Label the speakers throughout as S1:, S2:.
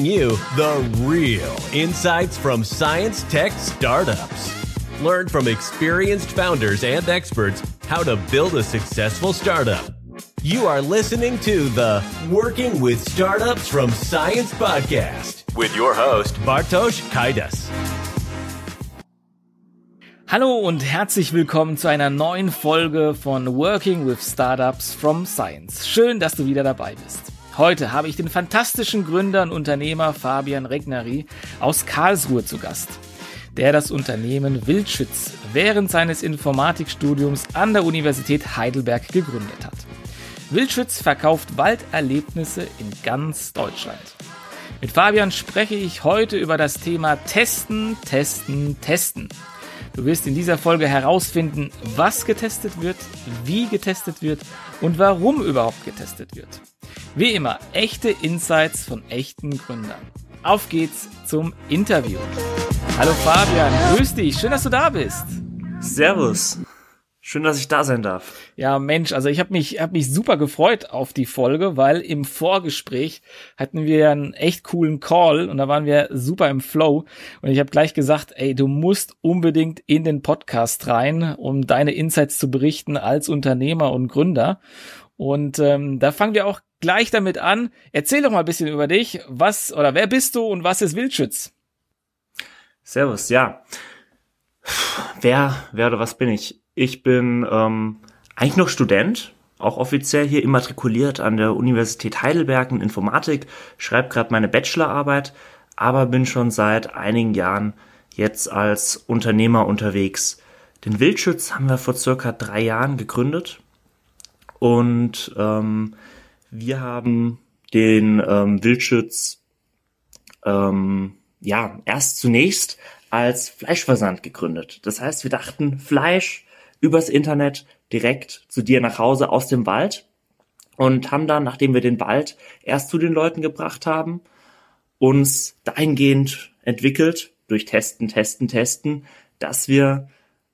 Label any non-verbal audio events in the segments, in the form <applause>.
S1: bring you the real insights from science tech startups. Learn from experienced founders and experts how to build a successful startup. You are listening to the Working with Startups from Science podcast with your host, Bartosz Kaidas.
S2: Hallo und herzlich willkommen zu einer neuen Folge von Working with Startups from Science. Schön, dass du wieder dabei bist. Heute habe ich den fantastischen Gründer und Unternehmer Fabian Regneri aus Karlsruhe zu Gast, der das Unternehmen Wildschütz während seines Informatikstudiums an der Universität Heidelberg gegründet hat. Wildschütz verkauft Walderlebnisse in ganz Deutschland. Mit Fabian spreche ich heute über das Thema Testen, Testen, Testen. Du wirst in dieser Folge herausfinden, was getestet wird, wie getestet wird und warum überhaupt getestet wird. Wie immer, echte Insights von echten Gründern. Auf geht's zum Interview. Hallo Fabian, grüß dich, schön, dass du da bist.
S3: Servus. Schön, dass ich da sein darf.
S2: Ja, Mensch, also ich habe mich, hab mich super gefreut auf die Folge, weil im Vorgespräch hatten wir einen echt coolen Call und da waren wir super im Flow. Und ich habe gleich gesagt, ey, du musst unbedingt in den Podcast rein, um deine Insights zu berichten als Unternehmer und Gründer. Und ähm, da fangen wir auch gleich damit an. Erzähl doch mal ein bisschen über dich. Was oder wer bist du und was ist Wildschütz?
S3: Servus, ja. Wer, wer oder was bin ich? Ich bin ähm, eigentlich noch Student, auch offiziell hier immatrikuliert an der Universität Heidelberg in Informatik, schreibe gerade meine Bachelorarbeit, aber bin schon seit einigen Jahren jetzt als Unternehmer unterwegs. Den Wildschütz haben wir vor circa drei Jahren gegründet und ähm, wir haben den ähm, Wildschütz ähm, ja erst zunächst als Fleischversand gegründet. Das heißt, wir dachten, Fleisch übers Internet direkt zu dir nach Hause aus dem Wald und haben dann, nachdem wir den Wald erst zu den Leuten gebracht haben, uns dahingehend entwickelt, durch Testen, Testen, Testen, dass wir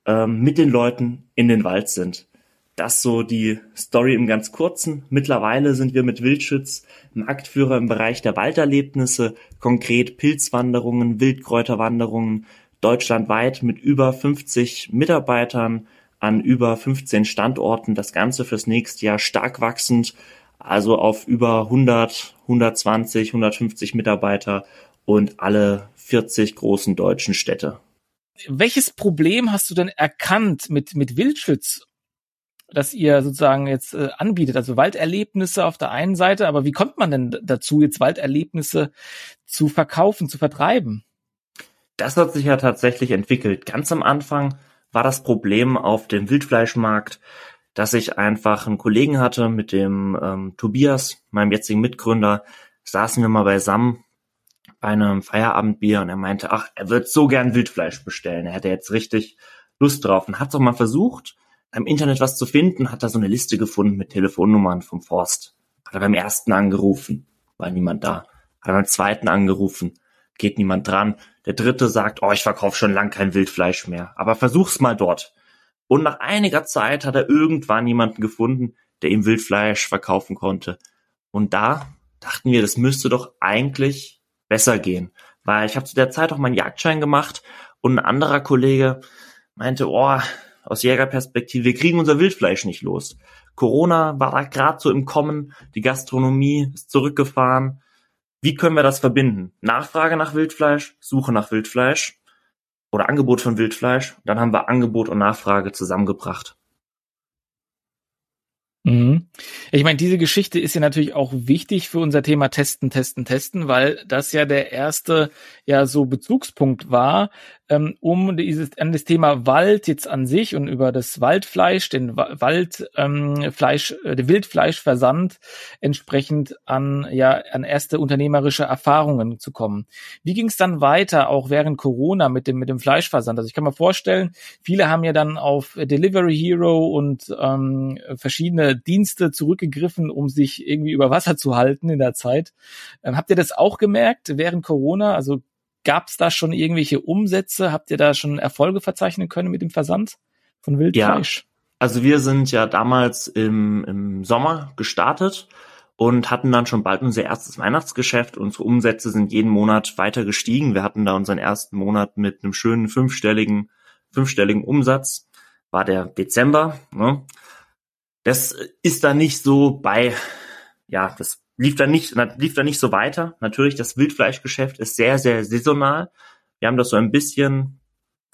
S3: ähm, mit den Leuten in den Wald sind. Das so die Story im ganz kurzen. Mittlerweile sind wir mit Wildschütz Marktführer im Bereich der Walderlebnisse, konkret Pilzwanderungen, Wildkräuterwanderungen, deutschlandweit mit über 50 Mitarbeitern, an über 15 Standorten. Das Ganze fürs nächste Jahr stark wachsend, also auf über 100, 120, 150 Mitarbeiter und alle 40 großen deutschen Städte.
S2: Welches Problem hast du denn erkannt mit, mit Wildschütz, das ihr sozusagen jetzt äh, anbietet? Also Walderlebnisse auf der einen Seite, aber wie kommt man denn dazu, jetzt Walderlebnisse zu verkaufen, zu vertreiben?
S3: Das hat sich ja tatsächlich entwickelt. Ganz am Anfang war das Problem auf dem Wildfleischmarkt, dass ich einfach einen Kollegen hatte mit dem ähm, Tobias, meinem jetzigen Mitgründer, saßen wir mal beisammen bei einem Feierabendbier und er meinte, ach, er wird so gern Wildfleisch bestellen. Er hätte jetzt richtig Lust drauf und hat doch mal versucht, im Internet was zu finden, hat da so eine Liste gefunden mit Telefonnummern vom Forst. Hat er beim ersten angerufen, war niemand da. Hat er beim zweiten angerufen, geht niemand dran. Der dritte sagt, oh, ich verkaufe schon lang kein Wildfleisch mehr, aber versuch's mal dort. Und nach einiger Zeit hat er irgendwann jemanden gefunden, der ihm Wildfleisch verkaufen konnte. Und da dachten wir, das müsste doch eigentlich besser gehen. Weil ich habe zu der Zeit auch meinen Jagdschein gemacht und ein anderer Kollege meinte, oh, aus Jägerperspektive, wir kriegen unser Wildfleisch nicht los. Corona war da gerade so im Kommen, die Gastronomie ist zurückgefahren, wie können wir das verbinden? Nachfrage nach Wildfleisch, Suche nach Wildfleisch oder Angebot von Wildfleisch. Dann haben wir Angebot und Nachfrage zusammengebracht.
S2: Mhm. Ich meine, diese Geschichte ist ja natürlich auch wichtig für unser Thema Testen, Testen, Testen, weil das ja der erste ja so Bezugspunkt war, ähm, um dieses an das Thema Wald jetzt an sich und über das Waldfleisch, den Waldfleisch, ähm, äh, den Wildfleischversand entsprechend an ja an erste unternehmerische Erfahrungen zu kommen. Wie ging es dann weiter, auch während Corona mit dem mit dem Fleischversand? Also ich kann mir vorstellen, viele haben ja dann auf Delivery Hero und ähm, verschiedene Dienste zurückgegriffen, um sich irgendwie über Wasser zu halten in der Zeit. Ähm, habt ihr das auch gemerkt während Corona? Also Gab es da schon irgendwelche Umsätze? Habt ihr da schon Erfolge verzeichnen können mit dem Versand von Wildfleisch?
S3: Ja, also wir sind ja damals im, im Sommer gestartet und hatten dann schon bald unser erstes Weihnachtsgeschäft. Unsere Umsätze sind jeden Monat weiter gestiegen. Wir hatten da unseren ersten Monat mit einem schönen fünfstelligen, fünfstelligen Umsatz. War der Dezember. Ne? Das ist da nicht so bei, ja, das lief da nicht, lief da nicht so weiter. Natürlich, das Wildfleischgeschäft ist sehr, sehr saisonal. Wir haben das so ein bisschen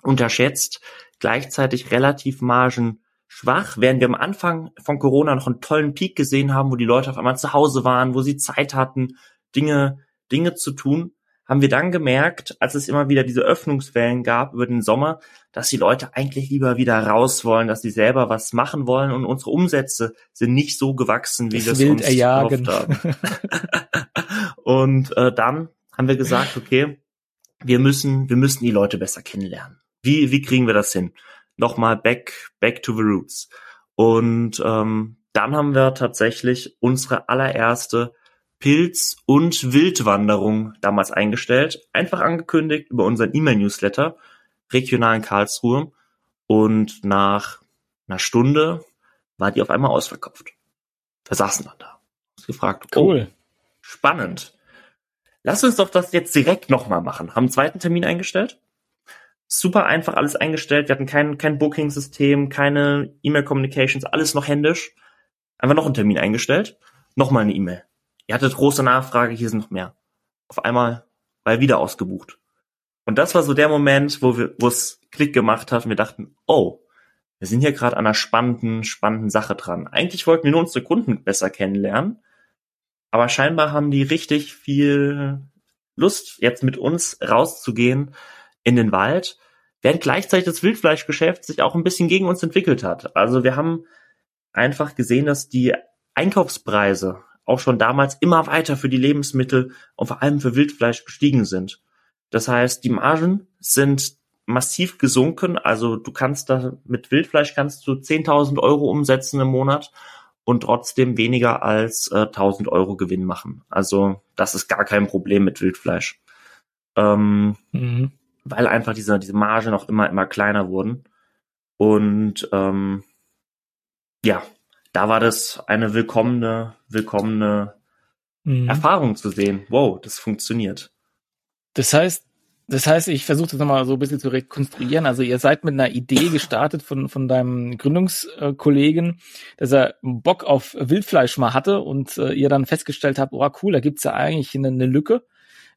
S3: unterschätzt. Gleichzeitig relativ margen schwach, während wir am Anfang von Corona noch einen tollen Peak gesehen haben, wo die Leute auf einmal zu Hause waren, wo sie Zeit hatten, Dinge, Dinge zu tun, haben wir dann gemerkt, als es immer wieder diese Öffnungswellen gab über den Sommer, dass die Leute eigentlich lieber wieder raus wollen, dass sie selber was machen wollen und unsere Umsätze sind nicht so gewachsen, wie wir es uns erjagen. haben. <laughs> und äh, dann haben wir gesagt, okay, wir müssen, wir müssen die Leute besser kennenlernen. Wie, wie kriegen wir das hin? nochmal back, back to the roots. Und ähm, dann haben wir tatsächlich unsere allererste Pilz- und Wildwanderung damals eingestellt, einfach angekündigt über unseren E-Mail-Newsletter, regional in Karlsruhe. Und nach einer Stunde war die auf einmal ausverkauft. Wir saßen dann da. Gefragt, oh, cool. spannend. Lass uns doch das jetzt direkt nochmal machen. Haben einen zweiten Termin eingestellt super einfach alles eingestellt. Wir hatten kein, kein Booking-System, keine E-Mail-Communications, alles noch händisch. Einfach noch einen Termin eingestellt, nochmal eine E-Mail. Ihr hattet große Nachfrage, hier sind noch mehr. Auf einmal war er wieder ausgebucht. Und das war so der Moment, wo wir, wo es Klick gemacht hat und wir dachten, oh, wir sind hier gerade an einer spannenden, spannenden Sache dran. Eigentlich wollten wir nur unsere Kunden besser kennenlernen, aber scheinbar haben die richtig viel Lust, jetzt mit uns rauszugehen in den Wald während gleichzeitig das Wildfleischgeschäft sich auch ein bisschen gegen uns entwickelt hat. Also wir haben einfach gesehen, dass die Einkaufspreise auch schon damals immer weiter für die Lebensmittel und vor allem für Wildfleisch gestiegen sind. Das heißt, die Margen sind massiv gesunken. Also du kannst da mit Wildfleisch kannst du 10.000 Euro umsetzen im Monat und trotzdem weniger als äh, 1.000 Euro Gewinn machen. Also das ist gar kein Problem mit Wildfleisch. Ähm, mhm weil einfach diese, diese Marge noch immer, immer kleiner wurden. Und ähm, ja, da war das eine willkommene, willkommene mhm. Erfahrung zu sehen. Wow, das funktioniert.
S2: Das heißt, das heißt, ich versuche das nochmal so ein bisschen zu rekonstruieren. Also ihr seid mit einer Idee gestartet von, von deinem Gründungskollegen, dass er Bock auf Wildfleisch mal hatte und äh, ihr dann festgestellt habt, oh cool, da gibt's ja eigentlich eine, eine Lücke.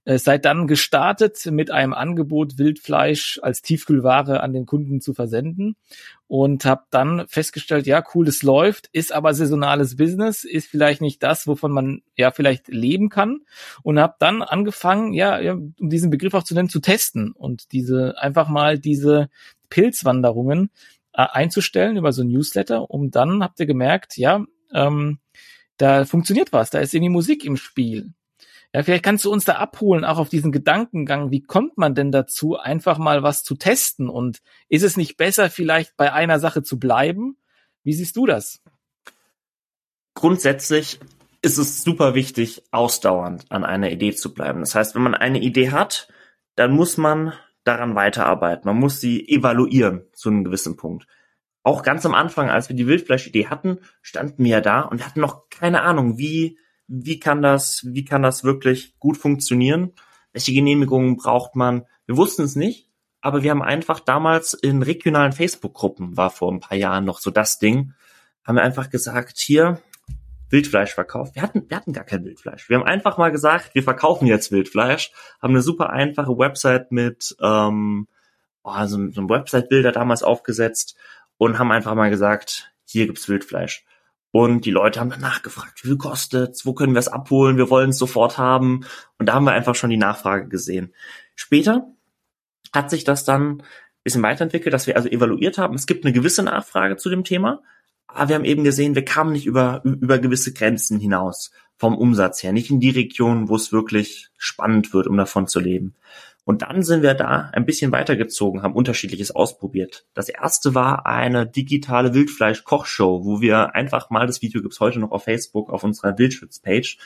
S2: Seid dann gestartet mit einem Angebot, Wildfleisch als Tiefkühlware an den Kunden zu versenden und habt dann festgestellt, ja, cool, das läuft, ist aber saisonales Business, ist vielleicht nicht das, wovon man ja vielleicht leben kann und habt dann angefangen, ja, um diesen Begriff auch zu nennen, zu testen und diese einfach mal diese Pilzwanderungen äh, einzustellen über so ein Newsletter, um dann habt ihr gemerkt, ja, ähm, da funktioniert was, da ist irgendwie Musik im Spiel. Ja, vielleicht kannst du uns da abholen, auch auf diesen Gedankengang. Wie kommt man denn dazu, einfach mal was zu testen? Und ist es nicht besser, vielleicht bei einer Sache zu bleiben? Wie siehst du das?
S3: Grundsätzlich ist es super wichtig, ausdauernd an einer Idee zu bleiben. Das heißt, wenn man eine Idee hat, dann muss man daran weiterarbeiten. Man muss sie evaluieren zu einem gewissen Punkt. Auch ganz am Anfang, als wir die Wildfleischidee hatten, standen wir ja da und hatten noch keine Ahnung, wie wie kann das, wie kann das wirklich gut funktionieren? Welche Genehmigungen braucht man? Wir wussten es nicht, aber wir haben einfach damals in regionalen Facebook-Gruppen, war vor ein paar Jahren noch so das Ding, haben wir einfach gesagt, hier, Wildfleisch verkauft. Wir hatten, wir hatten gar kein Wildfleisch. Wir haben einfach mal gesagt, wir verkaufen jetzt Wildfleisch, haben eine super einfache Website mit, ähm, oh, so, so ein Website-Bilder damals aufgesetzt und haben einfach mal gesagt, hier gibt's Wildfleisch. Und die Leute haben dann nachgefragt, wie viel kostet's, wo können wir es abholen, wir wollen es sofort haben. Und da haben wir einfach schon die Nachfrage gesehen. Später hat sich das dann ein bisschen weiterentwickelt, dass wir also evaluiert haben. Es gibt eine gewisse Nachfrage zu dem Thema, aber wir haben eben gesehen, wir kamen nicht über, über gewisse Grenzen hinaus vom Umsatz her, nicht in die Region, wo es wirklich spannend wird, um davon zu leben. Und dann sind wir da ein bisschen weitergezogen, haben unterschiedliches ausprobiert. Das erste war eine digitale Wildfleisch-Kochshow, wo wir einfach mal, das Video gibt's heute noch auf Facebook, auf unserer Wildschutz-Page,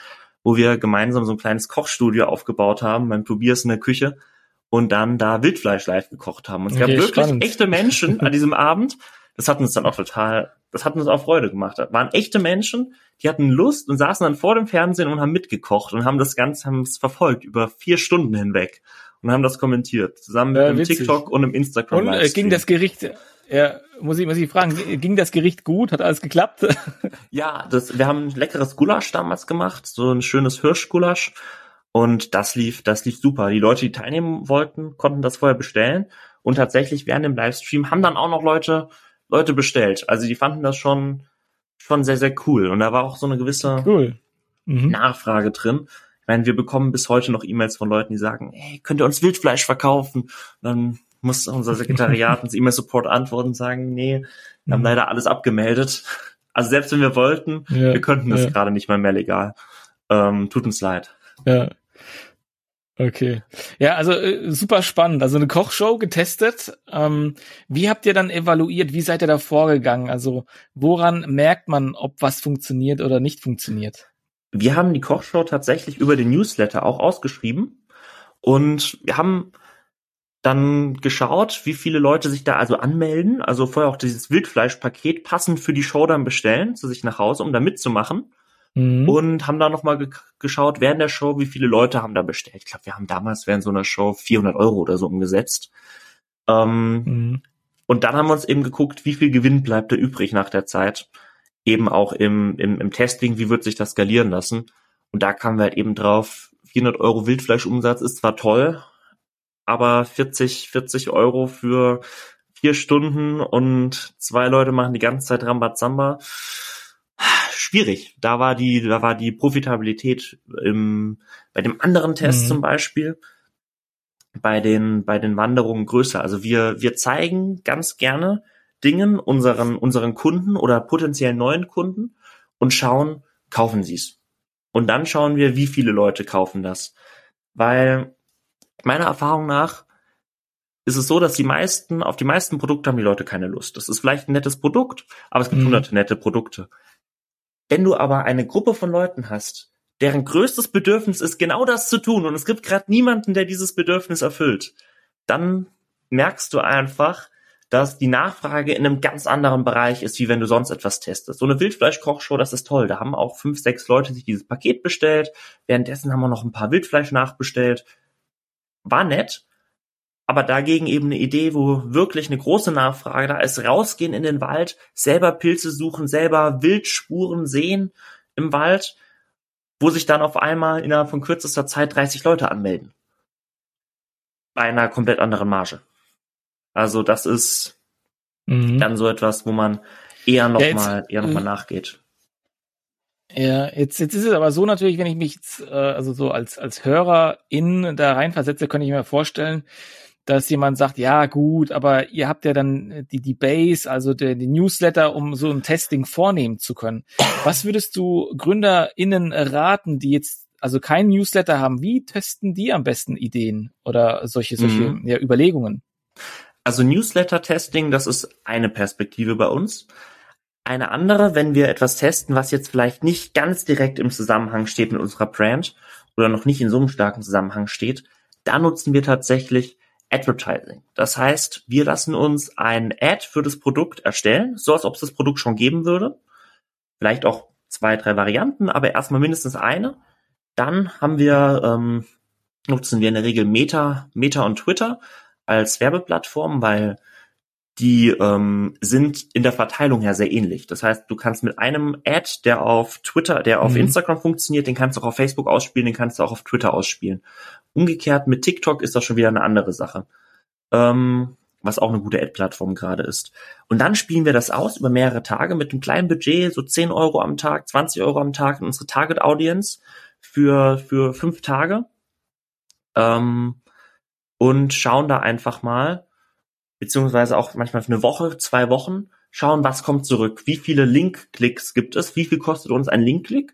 S3: wo wir gemeinsam so ein kleines Kochstudio aufgebaut haben, beim Tobias in der Küche und dann da Wildfleisch live gekocht haben. Und es okay, gab wirklich spannend. echte Menschen an diesem Abend. das hat uns dann auch total, das hat uns auch Freude gemacht. Das waren echte Menschen, die hatten Lust und saßen dann vor dem Fernsehen und haben mitgekocht und haben das Ganze, haben es verfolgt über vier Stunden hinweg und haben das kommentiert, zusammen mit
S2: Ja,
S3: einem
S2: witzig.
S3: TikTok und einem Instagram.
S2: Und äh, ging das Gericht, ja, muss ich, muss ich fragen, ging das Gericht gut? Hat alles geklappt? <laughs>
S3: Ja, das, wir haben ein leckeres Gulasch damals gemacht, so ein schönes Hirschgulasch. Und das lief, das lief super. Die Leute, die teilnehmen wollten, konnten das vorher bestellen. Und tatsächlich während dem Livestream haben dann auch noch Leute, Leute bestellt. Also die fanden das schon, schon sehr, sehr cool. Und da war auch so eine gewisse
S2: cool. Mhm.
S3: Nachfrage drin. Meine, wir bekommen bis heute noch E-Mails von Leuten, die sagen, hey, könnt ihr uns Wildfleisch verkaufen? Und dann muss unser Sekretariat <laughs> uns E-Mail-Support antworten und sagen, nee, wir haben
S2: Mhm.
S3: leider alles abgemeldet. Also selbst wenn wir wollten,
S2: Ja,
S3: wir könnten das
S2: ja.
S3: gerade nicht mal mehr legal. Ähm, tut uns leid.
S2: Ja. Okay. Ja, also äh, super spannend. Also eine Kochshow getestet. Ähm, wie habt ihr dann evaluiert? Wie seid ihr da vorgegangen? Also woran merkt man, ob was funktioniert oder nicht funktioniert?
S3: Wir haben die Kochshow tatsächlich über den Newsletter auch ausgeschrieben und wir haben dann geschaut, wie viele Leute sich da also anmelden, also vorher auch dieses Wildfleischpaket passend für die Show dann bestellen, zu sich nach Hause, um da mitzumachen.
S2: Mhm.
S3: und haben dann nochmal ge geschaut während der Show, wie viele Leute haben da bestellt. Ich glaube, wir haben damals während so einer Show 400 Euro oder so umgesetzt. Ähm,
S2: Mhm.
S3: und dann haben wir uns eben geguckt, wie viel Gewinn bleibt da übrig nach der Zeit. Eben auch im, im, im Testing, wie wird sich das skalieren lassen. Und da kamen wir halt eben drauf, 400 Euro Wildfleischumsatz ist zwar toll, aber 40, 40 Euro für vier Stunden und zwei Leute machen die ganze Zeit Rambazamba. Schwierig. Da war die, da war die Profitabilität im, bei dem anderen Test
S2: Mhm.
S3: zum Beispiel bei den, bei den Wanderungen größer. Also wir, wir zeigen ganz gerne Dingen unseren, unseren Kunden oder potenziell neuen Kunden und schauen, kaufen sie es. Und dann schauen wir, wie viele Leute kaufen das. Weil meiner Erfahrung nach ist es so, dass die meisten, auf die meisten Produkte haben die Leute keine Lust. Das ist vielleicht ein nettes Produkt, aber es gibt
S2: Mhm.
S3: hunderte nette Produkte. Wenn du aber eine Gruppe von Leuten hast, deren größtes Bedürfnis ist, genau das zu tun, und es gibt gerade niemanden, der dieses Bedürfnis erfüllt, dann merkst du einfach, dass die Nachfrage in einem ganz anderen Bereich ist, wie wenn du sonst etwas testest. So eine Wildfleisch-Kochshow, das ist toll. Da haben auch fünf, sechs Leute sich dieses Paket bestellt. Währenddessen haben wir noch ein paar Wildfleisch nachbestellt. War nett. Aber dagegen eben eine Idee, wo wirklich eine große Nachfrage da ist, rausgehen in den Wald, selber Pilze suchen, selber Wildspuren sehen im Wald, wo sich dann auf einmal innerhalb von kürzester Zeit 30 Leute anmelden. Bei einer komplett anderen Marge. Also das ist
S2: Mhm.
S3: dann so etwas, wo man eher
S2: Ja, jetzt,
S3: nochmal eher noch mal
S2: äh,
S3: nachgeht.
S2: Ja, jetzt, jetzt ist es aber so natürlich, wenn ich mich jetzt, äh, also so als, als Hörer in da reinversetze, könnte ich mir vorstellen, dass jemand sagt, ja gut, aber ihr habt ja dann die, die Base, also die Newsletter, um so ein Testing vornehmen zu können. Was würdest du GründerInnen raten, die jetzt also kein Newsletter haben? Wie testen die am besten Ideen oder solche, solche
S3: Mhm.
S2: ja, Überlegungen?
S3: Also Newsletter-Testing, das ist eine Perspektive bei uns. Eine andere, wenn wir etwas testen, was jetzt vielleicht nicht ganz direkt im Zusammenhang steht mit unserer Brand oder noch nicht in so einem starken Zusammenhang steht, da nutzen wir tatsächlich Advertising. Das heißt, wir lassen uns ein Ad für das Produkt erstellen, so als ob es das Produkt schon geben würde. Vielleicht auch zwei, drei Varianten, aber erstmal mindestens eine. Dann haben wir, ähm, nutzen wir in der Regel Meta, Meta und Twitter als Werbeplattform, weil die ähm, sind in der Verteilung her sehr ähnlich. Das heißt, du kannst mit einem Ad, der auf Twitter, der auf
S2: Mhm.
S3: Instagram funktioniert, den kannst du auch auf Facebook ausspielen, den kannst du auch auf Twitter ausspielen. Umgekehrt mit TikTok ist das schon wieder eine andere Sache. Ähm, was auch eine gute Ad-Plattform gerade ist. Und dann spielen wir das aus über mehrere Tage mit einem kleinen Budget, so 10 Euro am Tag, 20 Euro am Tag in unsere Target Audience für, für fünf Tage. Ähm, und schauen da einfach mal, beziehungsweise auch manchmal für eine Woche, zwei Wochen, schauen, was kommt zurück, wie viele Link-Klicks gibt es, wie viel kostet uns ein Link-Klick.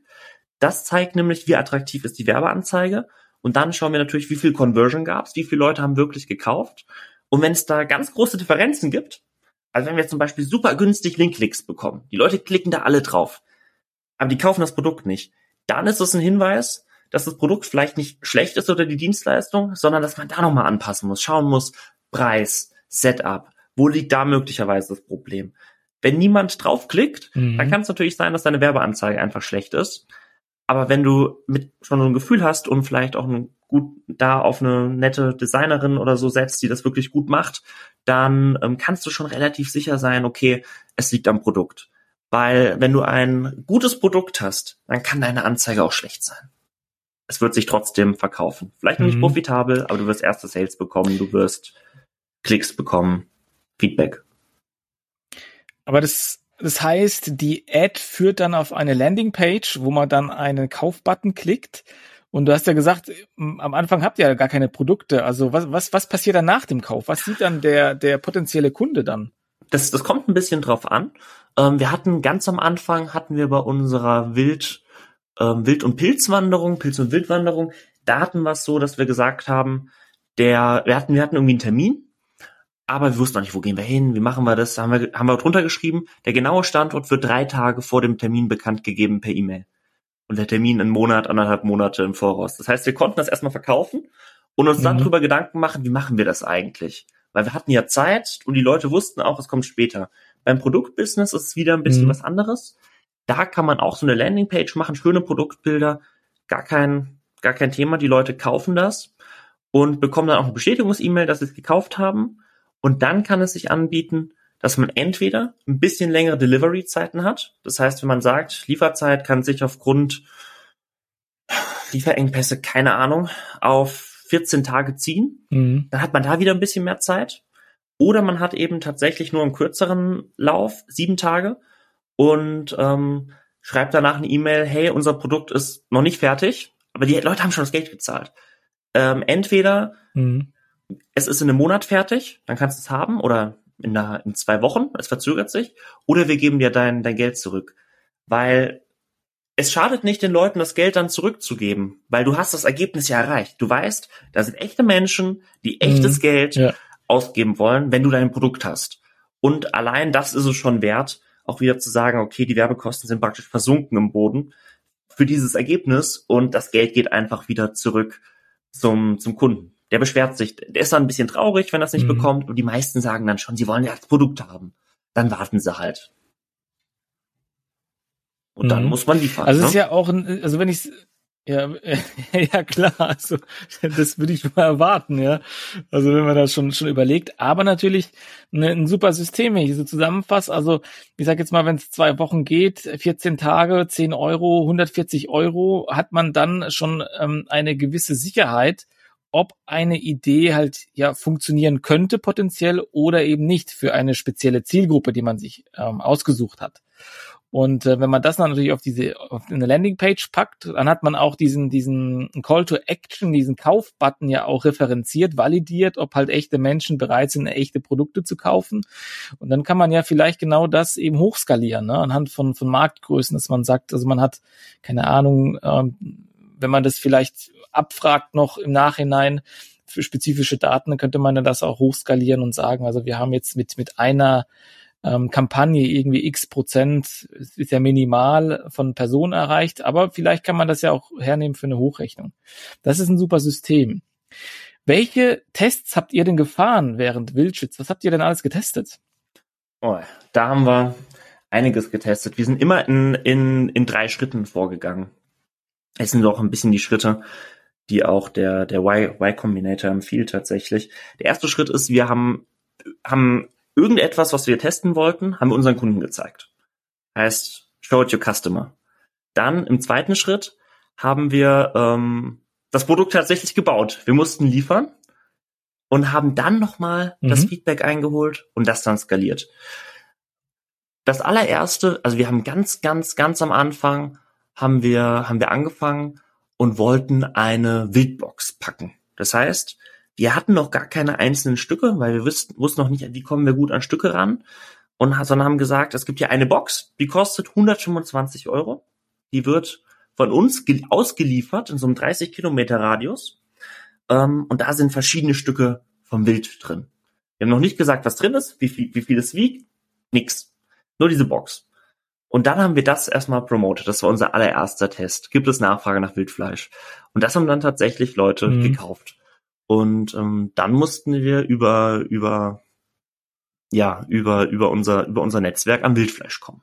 S3: Das zeigt nämlich, wie attraktiv ist die Werbeanzeige. Und dann schauen wir natürlich, wie viel Conversion gab es, wie viele Leute haben wirklich gekauft. Und wenn es da ganz große Differenzen gibt, also wenn wir zum Beispiel super günstig Link-Klicks bekommen, die Leute klicken da alle drauf, aber die kaufen das Produkt nicht, dann ist es ein Hinweis, dass das Produkt vielleicht nicht schlecht ist oder die Dienstleistung, sondern dass man da nochmal anpassen muss, schauen muss, Preis, Setup, wo liegt da möglicherweise das Problem? Wenn niemand draufklickt,
S2: Mhm.
S3: dann kann es natürlich sein, dass deine Werbeanzeige einfach schlecht ist. Aber wenn du mit schon so ein Gefühl hast und vielleicht auch ein gut da auf eine nette Designerin oder so setzt, die das wirklich gut macht, dann ähm, kannst du schon relativ sicher sein, okay, es liegt am Produkt. Weil wenn du ein gutes Produkt hast, dann kann deine Anzeige auch schlecht sein. Es wird sich trotzdem verkaufen. Vielleicht noch nicht
S2: Mhm.
S3: profitabel, aber du wirst erste Sales bekommen, du wirst Klicks bekommen, Feedback.
S2: Aber das, das heißt, die Ad führt dann auf eine Landingpage, wo man dann einen Kaufbutton klickt. Und du hast ja gesagt, am Anfang habt ihr ja gar keine Produkte. Also was, was, was passiert dann nach dem Kauf? Was sieht dann der, der potenzielle Kunde dann?
S3: Das, das kommt ein bisschen drauf an. Ähm, wir hatten ganz am Anfang hatten wir bei unserer Wild, ähm, Wild- und Pilzwanderung, Pilz- und Wildwanderung, da hatten wir es so, dass wir gesagt haben, der, wir hatten, wir hatten irgendwie einen Termin, aber wir wussten noch nicht, wo gehen wir hin, wie machen wir das, da haben wir, haben wir drunter geschrieben, der genaue Standort wird drei Tage vor dem Termin bekannt gegeben per E-Mail. Und der Termin einen Monat, anderthalb Monate im Voraus. Das heißt, wir konnten das erstmal verkaufen und uns dann
S2: Mhm.
S3: drüber Gedanken machen, wie machen wir das eigentlich? Weil wir hatten ja Zeit und die Leute wussten auch, es kommt später. Beim Produktbusiness ist es wieder ein bisschen
S2: Mhm.
S3: was anderes. Da kann man auch so eine Landingpage machen, schöne Produktbilder, gar kein, gar kein Thema. Die Leute kaufen das und bekommen dann auch eine Bestätigungs-E-Mail, dass sie es gekauft haben. Und dann kann es sich anbieten, dass man entweder ein bisschen längere Delivery-Zeiten hat. Das heißt, wenn man sagt, Lieferzeit kann sich aufgrund Lieferengpässe, keine Ahnung, auf 14 Tage ziehen,
S2: Mhm.
S3: dann hat man da wieder ein bisschen mehr Zeit. Oder man hat eben tatsächlich nur einen kürzeren Lauf, sieben Tage, und ähm, schreibt danach eine E-Mail, hey, unser Produkt ist noch nicht fertig, aber die Leute haben schon das Geld gezahlt. Ähm, entweder
S2: Mhm.
S3: es ist in einem Monat fertig, dann kannst du es haben, oder in, einer, in zwei Wochen, es verzögert sich, oder wir geben dir dein, dein Geld zurück. Weil es schadet nicht, den Leuten das Geld dann zurückzugeben, weil du hast das Ergebnis ja erreicht. Du weißt, da sind echte Menschen, die echtes
S2: Mhm.
S3: Geld
S2: Ja.
S3: ausgeben wollen, wenn du dein Produkt hast. Und allein das ist es schon wert, auch wieder zu sagen, okay, die Werbekosten sind praktisch versunken im Boden für dieses Ergebnis und das Geld geht einfach wieder zurück zum, zum Kunden. Der beschwert sich, der ist dann ein bisschen traurig, wenn er es nicht
S2: Mhm.
S3: bekommt, aber die meisten sagen dann schon, sie wollen ja das Produkt haben. Dann warten sie halt. Und dann
S2: Mhm.
S3: muss man liefern.
S2: Also
S3: ne?
S2: ist ja auch, ein, also wenn ich ja, <laughs> ja klar, also das würde ich mal erwarten, ja. Also wenn man das schon schon überlegt, aber natürlich ne, ein super System, wenn ich so zusammenfasse. Also ich sage jetzt mal, wenn es zwei Wochen geht, 14 Tage, 10 Euro, 140 Euro, hat man dann schon ähm, eine gewisse Sicherheit, ob eine Idee halt ja funktionieren könnte potenziell oder eben nicht für eine spezielle Zielgruppe, die man sich ähm, ausgesucht hat. Und äh, wenn man das dann natürlich auf diese auf eine Landingpage packt, dann hat man auch diesen diesen Call to Action, diesen Kaufbutton ja auch referenziert, validiert, ob halt echte Menschen bereit sind, echte Produkte zu kaufen. Und dann kann man ja vielleicht genau das eben hochskalieren, ne? anhand von von Marktgrößen, dass man sagt, also man hat keine Ahnung, ähm, wenn man das vielleicht abfragt noch im Nachhinein für spezifische Daten, dann könnte man ja das auch hochskalieren und sagen, also wir haben jetzt mit mit einer ähm, Kampagne irgendwie x Prozent ist ja minimal von Personen erreicht, aber vielleicht kann man das ja auch hernehmen für eine Hochrechnung. Das ist ein super System. Welche Tests habt ihr denn gefahren während Wildschütz? Was habt ihr denn alles getestet?
S3: Oh, da haben wir einiges getestet. Wir sind immer in, in, in drei Schritten vorgegangen. Es sind auch ein bisschen die Schritte, die auch der, der Y, y Combinator empfiehlt tatsächlich. Der erste Schritt ist, wir haben, haben irgendetwas, was wir testen wollten, haben wir unseren Kunden gezeigt. Heißt, show it your customer. Dann im zweiten Schritt haben wir ähm, das Produkt tatsächlich gebaut. Wir mussten liefern und haben dann nochmal
S2: Mhm.
S3: das Feedback eingeholt und das dann skaliert. Das allererste, also wir haben ganz, ganz, ganz am Anfang haben wir, haben wir angefangen und wollten eine Wildbox packen. Das heißt, wir hatten noch gar keine einzelnen Stücke, weil wir wussten, wussten noch nicht, wie kommen wir gut an Stücke ran. Und sondern haben gesagt, es gibt hier eine Box, die kostet 125 Euro. Die wird von uns ge- ausgeliefert in so einem 30 Kilometer Radius. Ähm, und da sind verschiedene Stücke vom Wild drin. Wir haben noch nicht gesagt, was drin ist, wie viel, wie viel es wiegt. Nix. Nur diese Box. Und dann haben wir das erstmal promotet. Das war unser allererster Test. Gibt es Nachfrage nach Wildfleisch? Und das haben dann tatsächlich Leute
S2: Mhm.
S3: gekauft. Und ähm, dann mussten wir über, über ja, über, über unser, über unser Netzwerk am Wildfleisch kommen.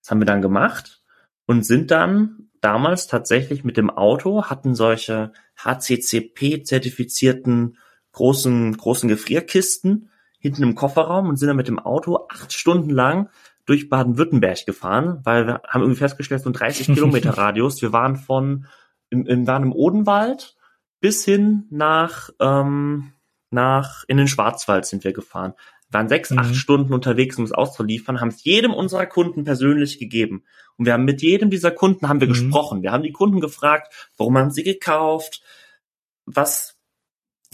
S3: Das haben wir dann gemacht und sind dann damals tatsächlich mit dem Auto, hatten solche HCCP-zertifizierten großen, großen Gefrierkisten hinten im Kofferraum und sind dann mit dem Auto acht Stunden lang durch Baden-Württemberg gefahren, weil wir haben irgendwie festgestellt, so ein 30 <laughs> Kilometer Radius. Wir waren von, im, im, waren im Odenwald bis hin nach, ähm, nach, in den Schwarzwald sind wir gefahren. Wir waren sechs, mhm. acht Stunden unterwegs, um es auszuliefern, haben es jedem unserer Kunden persönlich gegeben. Und wir haben mit jedem dieser Kunden haben wir mhm. gesprochen. Wir haben die Kunden gefragt, warum haben sie gekauft, was,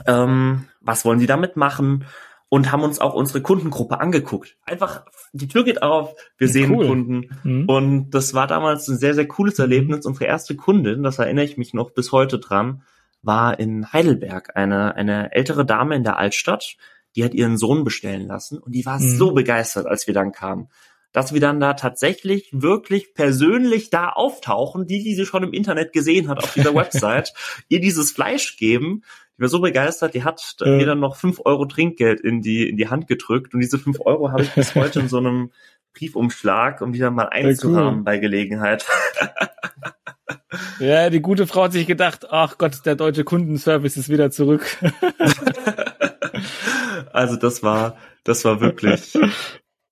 S3: ähm, was wollen sie damit machen? und haben uns auch unsere Kundengruppe angeguckt. Einfach, die Tür geht auf, wir sehen cool. Kunden. Mhm. Und das war damals ein sehr, sehr cooles mhm. Erlebnis. Unsere erste Kundin, das erinnere ich mich noch bis heute dran, war in Heidelberg, eine, eine ältere Dame in der Altstadt, die hat ihren Sohn bestellen lassen und die war mhm. so begeistert, als wir dann kamen, dass wir dann da tatsächlich wirklich persönlich da auftauchen, die, die sie schon im Internet gesehen hat auf dieser <laughs> Website, ihr dieses Fleisch geben, ich war so begeistert, die hat äh. mir dann noch fünf Euro Trinkgeld in die, in die Hand gedrückt und diese fünf Euro habe ich bis heute in so einem <laughs> Briefumschlag, um wieder mal einzurahmen cool. bei Gelegenheit. <laughs>
S2: ja, die gute Frau hat sich gedacht, ach Gott, der deutsche Kundenservice ist wieder zurück. <laughs>
S3: also das war, das war wirklich,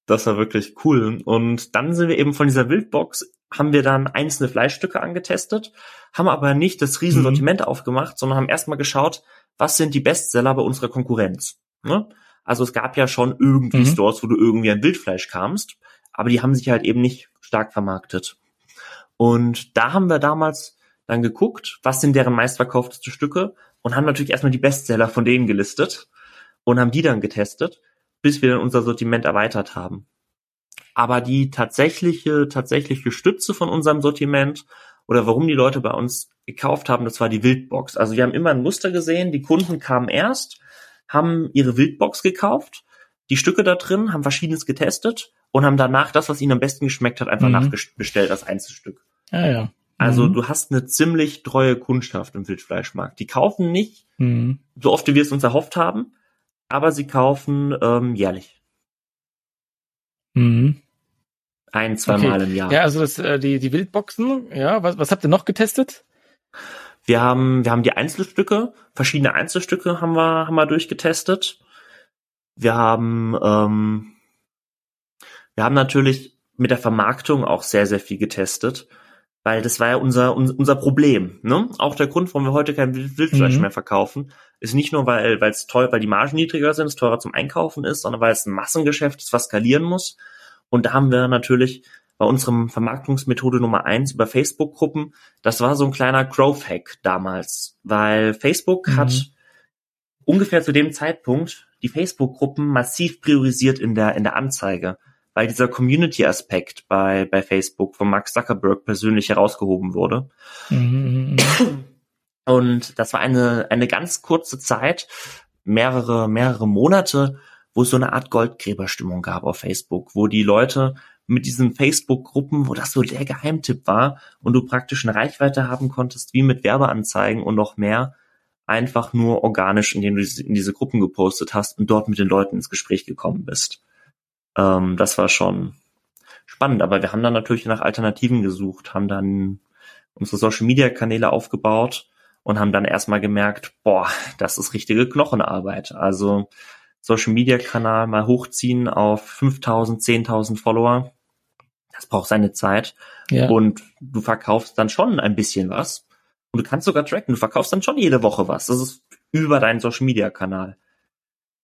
S3: das war wirklich cool. Und dann sind wir eben von dieser Wildbox haben wir dann einzelne Fleischstücke angetestet, haben aber nicht das Riesensortiment mhm. aufgemacht, sondern haben erstmal geschaut, was sind die Bestseller bei unserer Konkurrenz. Ne? Also es gab ja schon irgendwie mhm. Stores, wo du irgendwie an Wildfleisch kamst, aber die haben sich halt eben nicht stark vermarktet. Und da haben wir damals dann geguckt, was sind deren meistverkaufteste Stücke und haben natürlich erstmal die Bestseller von denen gelistet und haben die dann getestet, bis wir dann unser Sortiment erweitert haben aber die tatsächliche, tatsächliche Stütze von unserem Sortiment oder warum die Leute bei uns gekauft haben, das war die Wildbox. Also wir haben immer ein Muster gesehen, die Kunden kamen erst, haben ihre Wildbox gekauft, die Stücke da drin, haben verschiedenes getestet und haben danach das, was ihnen am besten geschmeckt hat, einfach mhm. nachbestellt als Einzelstück.
S2: Ja, ja. Mhm.
S3: Also du hast eine ziemlich treue Kundschaft im Wildfleischmarkt. Die kaufen nicht mhm. so oft, wie wir es uns erhofft haben, aber sie kaufen ähm, jährlich.
S2: Mhm.
S3: Ein, zwei okay. Mal im Jahr.
S2: Ja, also das, äh, die, die Wildboxen, ja, was, was habt ihr noch getestet?
S3: Wir haben, wir haben die Einzelstücke, verschiedene Einzelstücke haben wir, haben wir durchgetestet. Wir haben, ähm, wir haben natürlich mit der Vermarktung auch sehr, sehr viel getestet, weil das war ja unser, unser Problem. Ne? Auch der Grund, warum wir heute kein Wildfleisch mhm. mehr verkaufen, ist nicht nur, weil es teuer, weil die Margen niedriger sind, es teurer zum Einkaufen ist, sondern weil es ein Massengeschäft ist, was skalieren muss und da haben wir natürlich bei unserem Vermarktungsmethode Nummer eins über Facebook-Gruppen, das war so ein kleiner Growth-Hack damals, weil Facebook mhm. hat ungefähr zu dem Zeitpunkt die Facebook-Gruppen massiv priorisiert in der, in der Anzeige, weil dieser Community-Aspekt bei, bei Facebook von Mark Zuckerberg persönlich herausgehoben wurde. Mhm. Und das war eine, eine ganz kurze Zeit, mehrere, mehrere Monate, wo es so eine Art Goldgräberstimmung gab auf Facebook, wo die Leute mit diesen Facebook-Gruppen, wo das so der Geheimtipp war und du praktisch eine Reichweite haben konntest, wie mit Werbeanzeigen und noch mehr, einfach nur organisch, indem du in diese Gruppen gepostet hast und dort mit den Leuten ins Gespräch gekommen bist. Ähm, das war schon spannend, aber wir haben dann natürlich nach Alternativen gesucht, haben dann unsere Social-Media-Kanäle aufgebaut und haben dann erstmal gemerkt, boah, das ist richtige Knochenarbeit. Also Social Media Kanal mal hochziehen auf 5000, 10.000 Follower. Das braucht seine Zeit. Ja. Und du verkaufst dann schon ein bisschen was. Und du kannst sogar tracken. Du verkaufst dann schon jede Woche was. Das ist über deinen Social Media Kanal.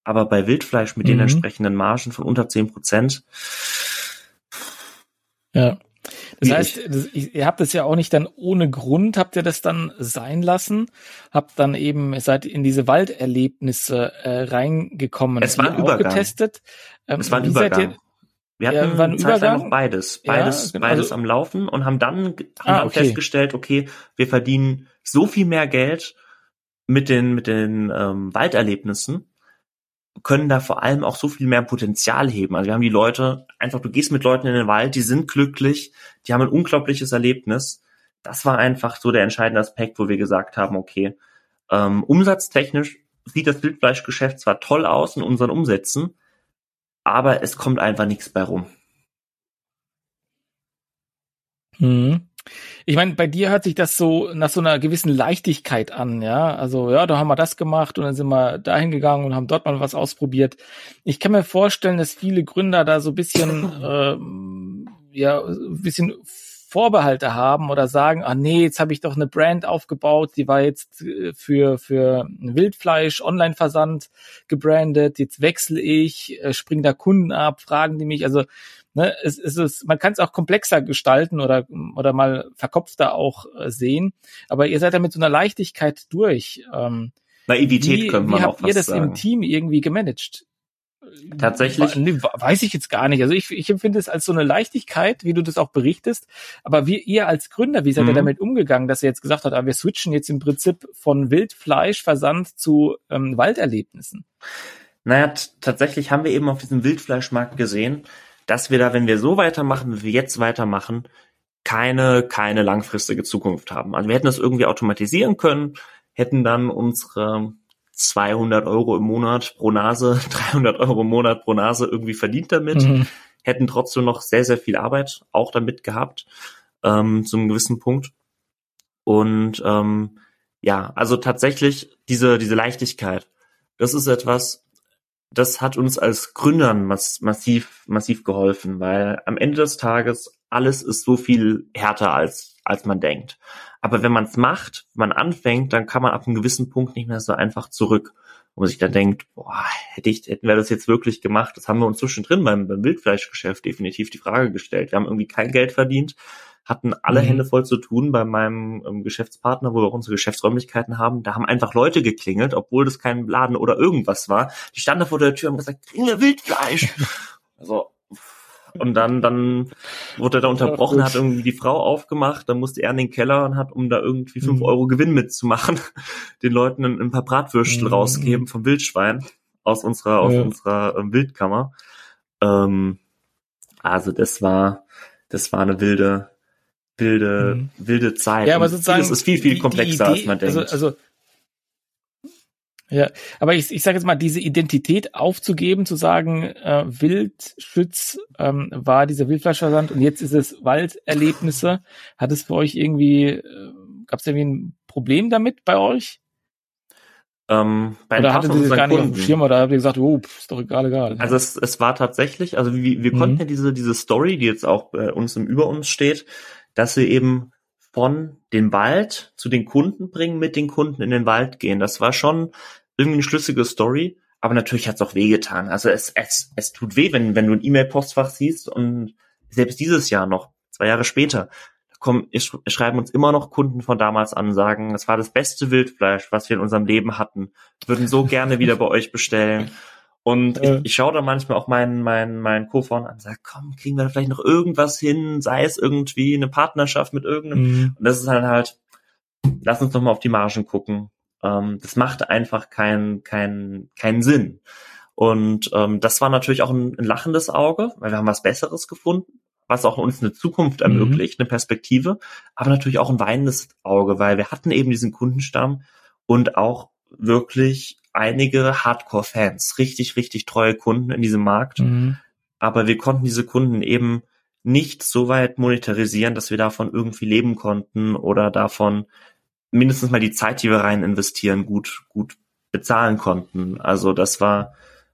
S3: Aber bei Wildfleisch mit mhm. den entsprechenden Margen von unter 10 Prozent.
S2: Ja. Das heißt, ihr habt es ja auch nicht dann ohne Grund, habt ihr das dann sein lassen, habt dann eben, seid in diese Walderlebnisse äh, reingekommen.
S3: Es war ein Übergang.
S2: Getestet.
S3: Ähm, es war ein Übergang. Ihr, wir hatten ja, Übergang? noch beides, beides, ja, genau. beides also, am Laufen und haben dann, haben ah, okay. festgestellt, okay, wir verdienen so viel mehr Geld mit den mit den ähm, Walderlebnissen, können da vor allem auch so viel mehr Potenzial heben. Also wir haben die Leute, einfach du gehst mit Leuten in den Wald, die sind glücklich, die haben ein unglaubliches Erlebnis. Das war einfach so der entscheidende Aspekt, wo wir gesagt haben, okay, ähm, umsatztechnisch sieht das Wildfleischgeschäft zwar toll aus in unseren Umsätzen, aber es kommt einfach nichts bei rum.
S2: Mhm. Ich meine, bei dir hört sich das so nach so einer gewissen Leichtigkeit an, ja. Also ja, da haben wir das gemacht und dann sind wir dahin gegangen und haben dort mal was ausprobiert. Ich kann mir vorstellen, dass viele Gründer da so ein bisschen, <laughs> ähm, ja, ein bisschen Vorbehalte haben oder sagen, ah nee, jetzt habe ich doch eine Brand aufgebaut, die war jetzt äh, für für Wildfleisch Online-Versand gebrandet, jetzt wechsle ich, äh, spring da Kunden ab, fragen die mich, also ne, es, es ist, man kann es auch komplexer gestalten oder oder mal verkopfter auch äh, sehen, aber ihr seid da mit so einer Leichtigkeit durch. Ähm,
S3: Naivität
S2: wie,
S3: könnte man
S2: wie
S3: auch
S2: habt ihr das
S3: sagen.
S2: im Team irgendwie gemanagt?
S3: Tatsächlich?
S2: Nee, weiß ich jetzt gar nicht. Also ich, ich empfinde es als so eine Leichtigkeit, wie du das auch berichtest. Aber wie ihr als Gründer, wie seid ihr
S3: Mhm.
S2: damit umgegangen, dass ihr jetzt gesagt habt, ah, wir switchen jetzt im Prinzip von Wildfleischversand zu ähm, Walderlebnissen?
S3: Naja, tatsächlich haben wir eben auf diesem Wildfleischmarkt gesehen, dass wir da, wenn wir so weitermachen, wie wir jetzt weitermachen, keine, keine langfristige Zukunft haben. Also wir hätten das irgendwie automatisieren können, hätten dann unsere 200 Euro im Monat pro Nase, <laughs> 300 Euro im Monat pro Nase irgendwie verdient damit,
S2: Mhm.
S3: hätten trotzdem noch sehr, sehr viel Arbeit auch damit gehabt, ähm, zu einem gewissen Punkt. Und ähm, ja, also tatsächlich diese, diese Leichtigkeit, das ist etwas, das hat uns als Gründern mass massiv, massiv geholfen, weil am Ende des Tages alles ist so viel härter als, als man denkt. Aber wenn man es macht, wenn man anfängt, dann kann man ab einem gewissen Punkt nicht mehr so einfach zurück. Wo man sich dann denkt, boah, hätte ich, hätten wir das jetzt wirklich gemacht? Das haben wir uns zwischendrin beim, beim Wildfleischgeschäft definitiv die Frage gestellt. Wir haben irgendwie kein Geld verdient, hatten alle
S2: Mhm.
S3: Hände voll zu tun bei meinem ähm, Geschäftspartner, wo wir auch unsere Geschäftsräumlichkeiten haben. Da haben einfach Leute geklingelt, obwohl das kein Laden oder irgendwas war. Die standen da vor der Tür und haben gesagt, kriegen wir Wildfleisch? <laughs> Also, und dann, dann wurde er da unterbrochen, hat irgendwie die Frau aufgemacht, dann musste er in den Keller und hat, um da irgendwie fünf
S2: Mhm.
S3: Euro Gewinn mitzumachen, <laughs> den Leuten ein, ein paar Bratwürstel
S2: Mhm.
S3: rausgeben vom Wildschwein aus unserer, aus
S2: Ja.
S3: unserer ähm, Wildkammer. Ähm, also das war, das war eine wilde, wilde,
S2: Mhm.
S3: wilde Zeit.
S2: Ja, aber sozusagen.
S3: vieles ist viel, viel
S2: die- die
S3: komplexer,
S2: Idee,
S3: als man denkt.
S2: Also, also ja, aber ich, ich sage jetzt mal, diese Identität aufzugeben, zu sagen, äh, Wildschütz ähm, war dieser Wildfleischversand und jetzt ist es Walderlebnisse. Hat es für euch irgendwie, äh, gab es irgendwie ein Problem damit bei euch?
S3: ähm, bei
S2: Oder hattet ihr das gar nicht auf dem
S3: Kunden-
S2: Schirm oder habt ihr gesagt, oh, pff, ist doch egal, egal.
S3: Also es, es war tatsächlich, also wir, wir
S2: Mhm.
S3: konnten ja diese, diese Story, die jetzt auch bei uns im Über uns steht, dass wir eben von dem Wald zu den Kunden bringen, mit den Kunden in den Wald gehen. Das war schon irgendwie eine schlüssige Story, aber natürlich hat es auch wehgetan. Also es, es, es tut weh, wenn, wenn du ein E-Mail-Postfach siehst und selbst dieses Jahr noch, zwei Jahre später, kommen, es sch- schreiben uns immer noch Kunden von damals an, sagen, das war das beste Wildfleisch, was wir in unserem Leben hatten, würden so gerne wieder bei euch bestellen. Und
S2: Ja.
S3: ich, ich schaue da manchmal auch meinen, meinen, meinen Co-Founder an und sage, komm, kriegen wir da vielleicht noch irgendwas hin, sei es irgendwie eine Partnerschaft mit irgendeinem.
S2: Mhm.
S3: Und das ist dann halt, lass uns noch mal auf die Margen gucken. Ähm, das macht einfach keinen keinen keinen Sinn. Und ähm, das war natürlich auch ein, ein lachendes Auge, weil wir haben was Besseres gefunden, was auch uns eine Zukunft
S2: Mhm.
S3: ermöglicht, eine Perspektive, aber natürlich auch ein weinendes Auge, weil wir hatten eben diesen Kundenstamm und auch wirklich einige Hardcore-Fans, richtig, richtig treue Kunden in diesem Markt
S2: Mhm.
S3: aber wir konnten diese Kunden eben nicht so weit monetarisieren, dass wir davon irgendwie leben konnten oder davon mindestens mal die Zeit, die wir rein investieren, gut, gut bezahlen konnten. Also das war,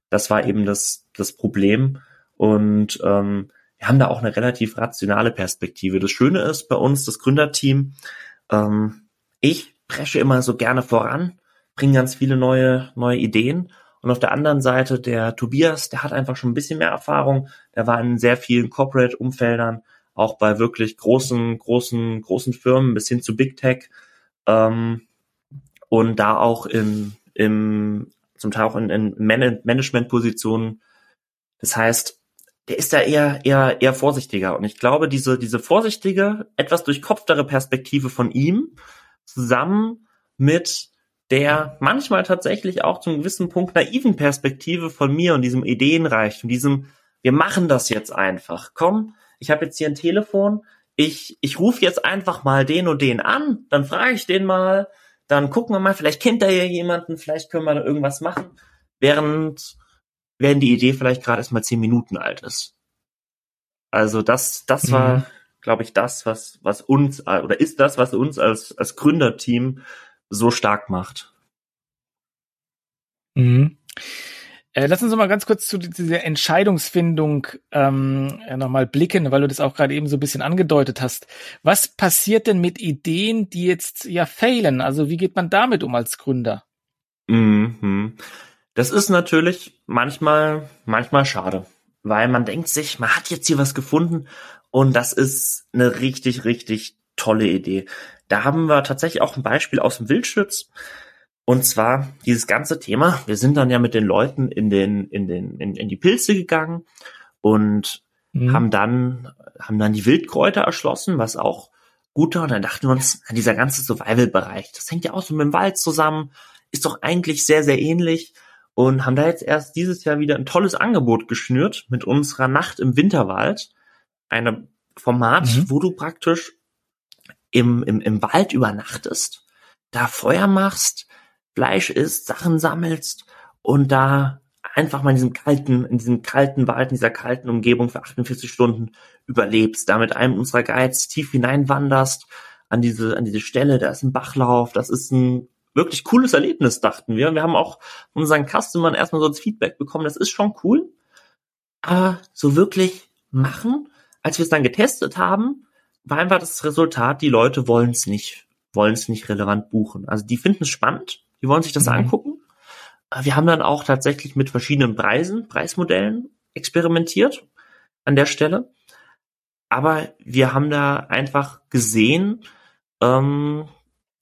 S3: das war eben das, das Problem. Und ähm, wir haben da auch eine relativ rationale Perspektive. Das Schöne ist bei uns, das Gründerteam, ähm, ich presche immer so gerne voran, bringe ganz viele neue, neue Ideen. Und auf der anderen Seite der Tobias, der hat einfach schon ein bisschen mehr Erfahrung. Der war in sehr vielen Corporate-Umfeldern, auch bei wirklich großen, großen, großen Firmen bis hin zu Big Tech. Ähm, und da auch in, im, zum Teil auch in, in Man Management-Positionen. Das heißt, der ist da eher, eher, eher vorsichtiger. Und ich glaube, diese, diese vorsichtige, etwas durchkopftere Perspektive von ihm zusammen mit der manchmal tatsächlich auch zum gewissen Punkt naiven Perspektive von mir und diesem Ideenreichtum, diesem, wir machen das jetzt einfach. Komm, ich habe jetzt hier ein Telefon, ich, ich rufe jetzt einfach mal den und den an, dann frage ich den mal, dann gucken wir mal, vielleicht kennt er ja jemanden, vielleicht können wir da irgendwas machen. Während wenn die Idee vielleicht gerade erst mal zehn Minuten alt ist. Also das, das war, mhm. glaube ich, das, was, was uns, oder ist das, was uns als, als Gründerteam so stark macht.
S2: Mhm. Äh, lass uns mal ganz kurz zu dieser Entscheidungsfindung ähm, nochmal blicken, weil du das auch gerade eben so ein bisschen angedeutet hast. Was passiert denn mit Ideen, die jetzt ja failen? Also wie geht man damit um als Gründer?
S3: Mhm. Das ist natürlich manchmal, manchmal schade, weil man denkt sich, man hat jetzt hier was gefunden und das ist eine richtig, richtig tolle Idee. Da haben wir tatsächlich auch ein Beispiel aus dem Wildschütz. Und zwar dieses ganze Thema. Wir sind dann ja mit den Leuten in den, in den, in, in die Pilze gegangen und mhm. haben dann, haben dann die Wildkräuter erschlossen, was auch gut war. Und dann dachten wir uns, dieser ganze Survival-Bereich, das hängt ja auch so mit dem Wald zusammen, ist doch eigentlich sehr, sehr ähnlich. Und haben da jetzt erst dieses Jahr wieder ein tolles Angebot geschnürt mit unserer Nacht im Winterwald. Ein Format, mhm. wo du praktisch im, im, im Wald übernachtest, da Feuer machst, Fleisch isst, Sachen sammelst und da einfach mal in diesem kalten, in diesem kalten Wald, in dieser kalten Umgebung für 48 Stunden überlebst, da mit einem unserer Guides tief hineinwanderst an diese, an diese Stelle, da ist ein Bachlauf, das ist ein wirklich cooles Erlebnis, dachten wir. Und wir haben auch unseren Customern erstmal so das Feedback bekommen, das ist schon cool. Aber so wirklich machen, als wir es dann getestet haben, war einfach das Resultat, die Leute wollen es nicht, wollen es nicht relevant buchen. Also die finden es spannend, die wollen sich das mhm. angucken. Wir haben dann auch tatsächlich mit verschiedenen Preisen, Preismodellen experimentiert an der Stelle. Aber wir haben da einfach gesehen, ähm,